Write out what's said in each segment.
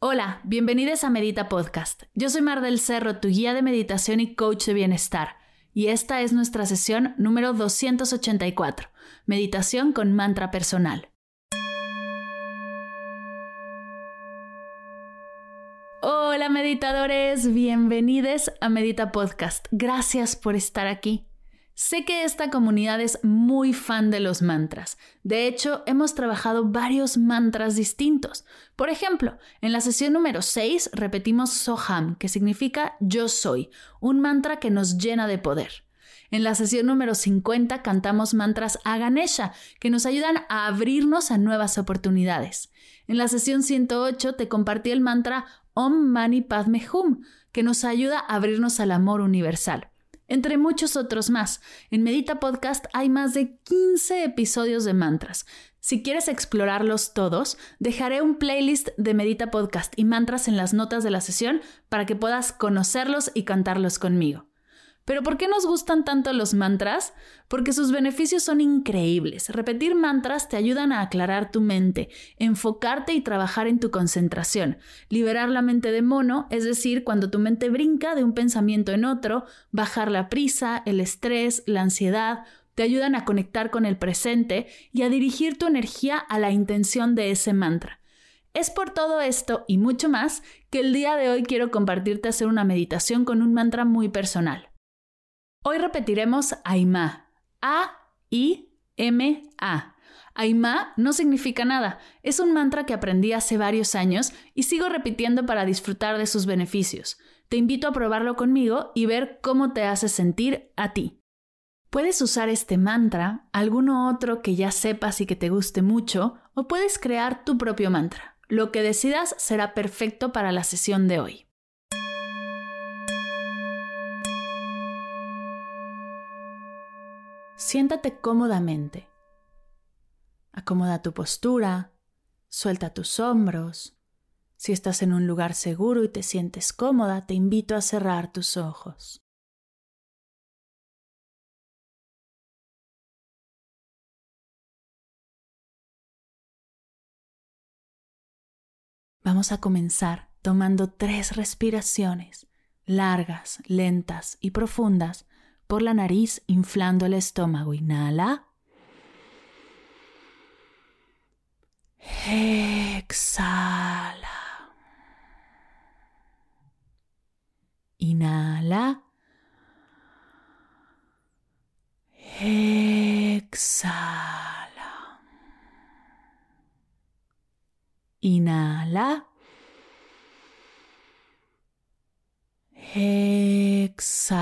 Hola, bienvenidos a Medita Podcast. Yo soy Mar del Cerro, tu guía de meditación y coach de bienestar. Y esta es nuestra sesión número 284, Meditación con mantra personal. Hola meditadores, bienvenidos a Medita Podcast. Gracias por estar aquí. Sé que esta comunidad es muy fan de los mantras. De hecho, hemos trabajado varios mantras distintos. Por ejemplo, en la sesión número 6 repetimos Soham, que significa yo soy, un mantra que nos llena de poder. En la sesión número 50 cantamos mantras a Ganesha, que nos ayudan a abrirnos a nuevas oportunidades. En la sesión 108 te compartí el mantra Om Mani Padme Hum, que nos ayuda a abrirnos al amor universal entre muchos otros más. En Medita Podcast hay más de 15 episodios de mantras. Si quieres explorarlos todos, dejaré un playlist de Medita Podcast y mantras en las notas de la sesión para que puedas conocerlos y cantarlos conmigo. Pero ¿por qué nos gustan tanto los mantras? Porque sus beneficios son increíbles. Repetir mantras te ayudan a aclarar tu mente, enfocarte y trabajar en tu concentración, liberar la mente de mono, es decir, cuando tu mente brinca de un pensamiento en otro, bajar la prisa, el estrés, la ansiedad, te ayudan a conectar con el presente y a dirigir tu energía a la intención de ese mantra. Es por todo esto y mucho más que el día de hoy quiero compartirte hacer una meditación con un mantra muy personal. Hoy repetiremos Aima. A-I-M-A. Aima no significa nada, es un mantra que aprendí hace varios años y sigo repitiendo para disfrutar de sus beneficios. Te invito a probarlo conmigo y ver cómo te hace sentir a ti. Puedes usar este mantra, alguno otro que ya sepas y que te guste mucho, o puedes crear tu propio mantra. Lo que decidas será perfecto para la sesión de hoy. Siéntate cómodamente. Acomoda tu postura, suelta tus hombros. Si estás en un lugar seguro y te sientes cómoda, te invito a cerrar tus ojos. Vamos a comenzar tomando tres respiraciones largas, lentas y profundas por la nariz inflando el estómago. Inhala. Exhala. Inhala. Exhala. Inhala. Exhala.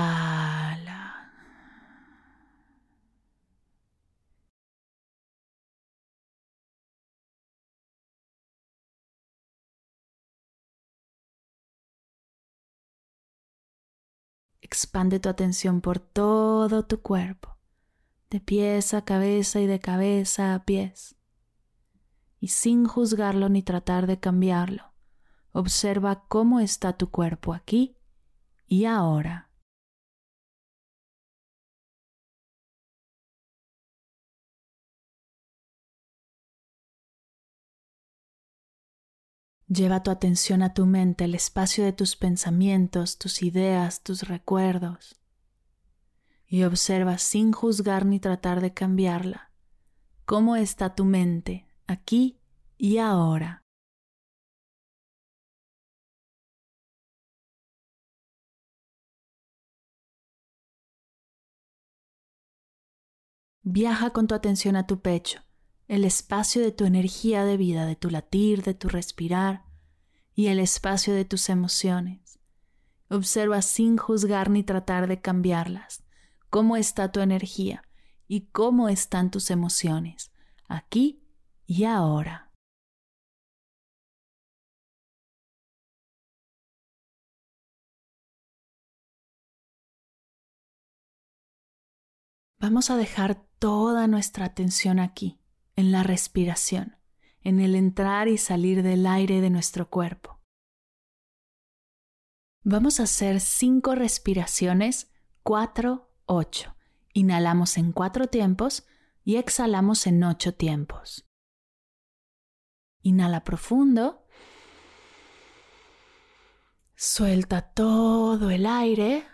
Expande tu atención por todo tu cuerpo, de pies a cabeza y de cabeza a pies. Y sin juzgarlo ni tratar de cambiarlo, observa cómo está tu cuerpo aquí y ahora. Lleva tu atención a tu mente, el espacio de tus pensamientos, tus ideas, tus recuerdos, y observa sin juzgar ni tratar de cambiarla cómo está tu mente aquí y ahora. Viaja con tu atención a tu pecho el espacio de tu energía de vida, de tu latir, de tu respirar y el espacio de tus emociones. Observa sin juzgar ni tratar de cambiarlas cómo está tu energía y cómo están tus emociones, aquí y ahora. Vamos a dejar toda nuestra atención aquí, en la respiración, en el entrar y salir del aire de nuestro cuerpo. Vamos a hacer cinco respiraciones, cuatro, ocho. Inhalamos en cuatro tiempos y exhalamos en ocho tiempos. Inhala profundo. Suelta todo el aire.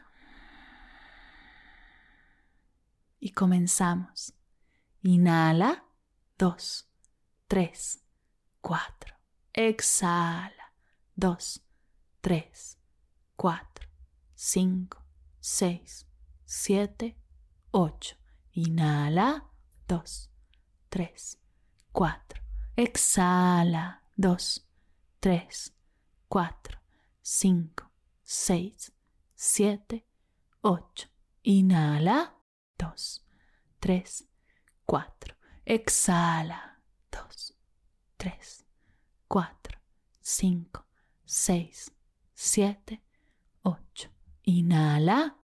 Y comenzamos. Inhala. Dos, tres, cuatro. Exhala. Dos, tres, cuatro, cinco, seis, siete, 8. Inhala, 2, 3, 4. Exhala, 2, 3, 4, 5, 6, 7, 8. Inhala, 2, 3, 4. Exhala. Dos, tres, cuatro, cinco, seis, siete, ocho. Inhala.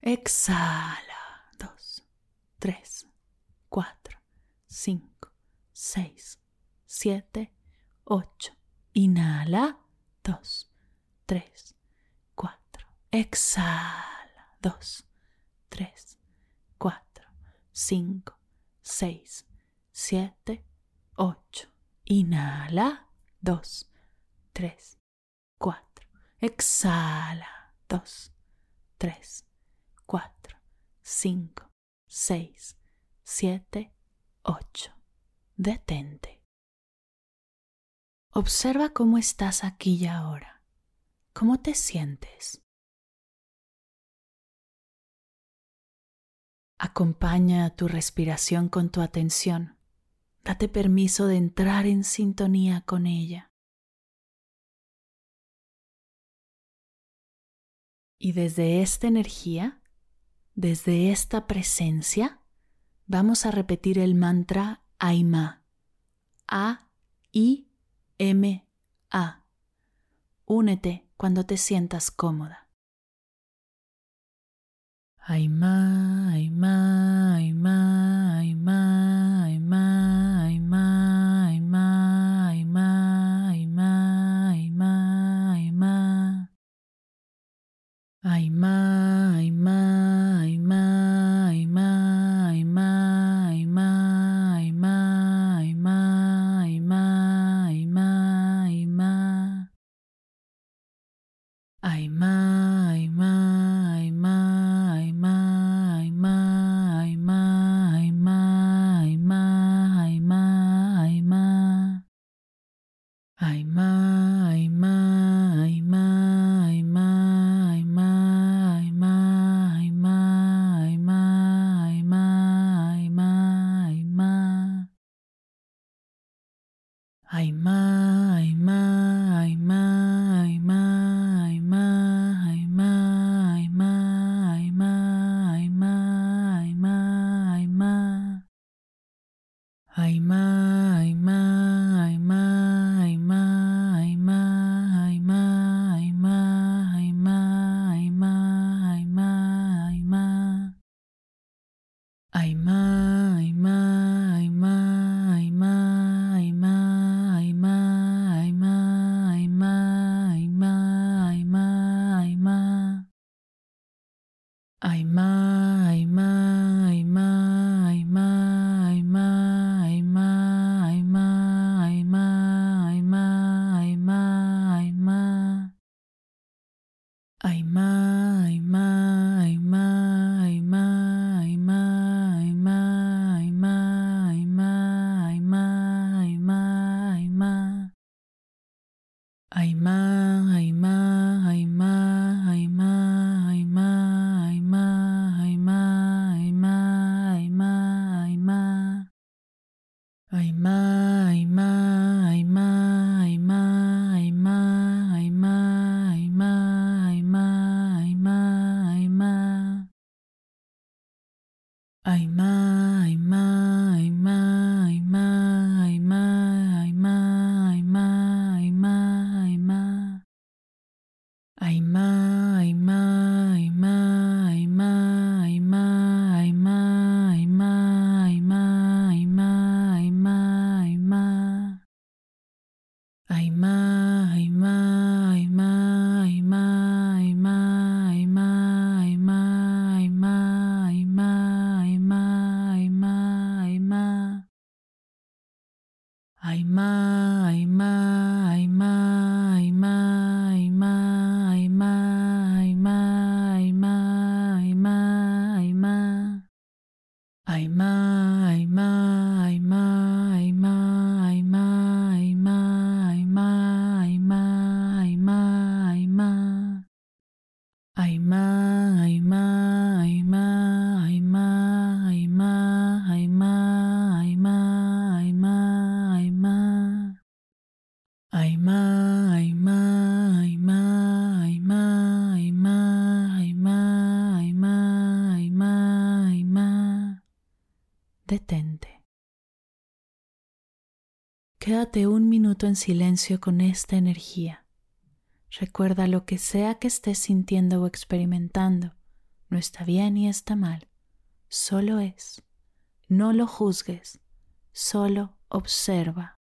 Exhala. Dos, tres, cuatro, cinco, seis, siete, ocho. Inhala. Dos, tres, cuatro. Exhala. Dos, tres cuatro, cinco, seis, siete, ocho. Inhala. Dos, tres, cuatro. Exhala. Dos, tres, 4, 5, 6, 7, 8. Detente. Observa cómo estás aquí y ahora. ¿Cómo te sientes? Acompaña tu respiración con tu atención. Date permiso de entrar en sintonía con ella. Y desde esta energía, desde esta presencia, vamos a repetir el mantra Aima. A, I, M, A. Únete cuando te sientas cómoda. Aima, Aima, Aima, Aima, Aima, Aima, 系吗 Aimar. my, my. Quédate un minuto en silencio con esta energía. Recuerda lo que sea que estés sintiendo o experimentando. No está bien ni está mal. Solo es. No lo juzgues. Solo observa.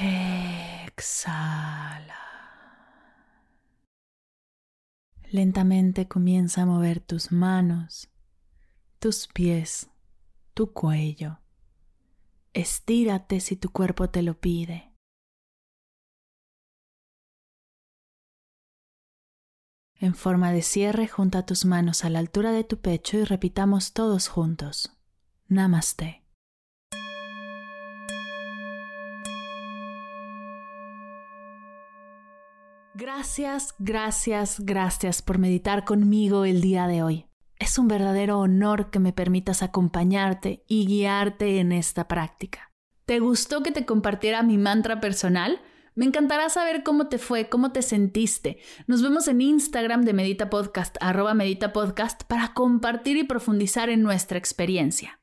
Exhala. Lentamente comienza a mover tus manos, tus pies, tu cuello. Estírate si tu cuerpo te lo pide. En forma de cierre, junta tus manos a la altura de tu pecho y repitamos todos juntos. Namaste. Gracias, gracias, gracias por meditar conmigo el día de hoy. Es un verdadero honor que me permitas acompañarte y guiarte en esta práctica. ¿Te gustó que te compartiera mi mantra personal? Me encantará saber cómo te fue, cómo te sentiste. Nos vemos en Instagram de Medita Podcast, arroba Medita Podcast, para compartir y profundizar en nuestra experiencia.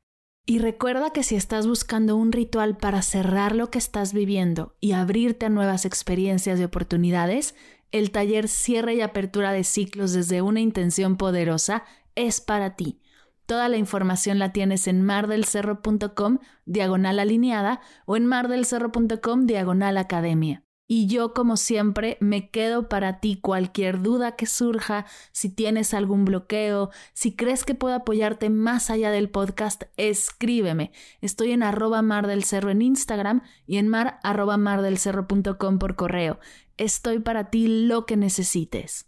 Y recuerda que si estás buscando un ritual para cerrar lo que estás viviendo y abrirte a nuevas experiencias y oportunidades, el taller Cierre y Apertura de Ciclos desde una intención poderosa es para ti. Toda la información la tienes en mardelcerro.com diagonal alineada o en mardelcerro.com diagonal academia. Y yo, como siempre, me quedo para ti cualquier duda que surja, si tienes algún bloqueo, si crees que puedo apoyarte más allá del podcast, escríbeme. Estoy en arroba mar del cerro en Instagram y en mar arroba por correo. Estoy para ti lo que necesites.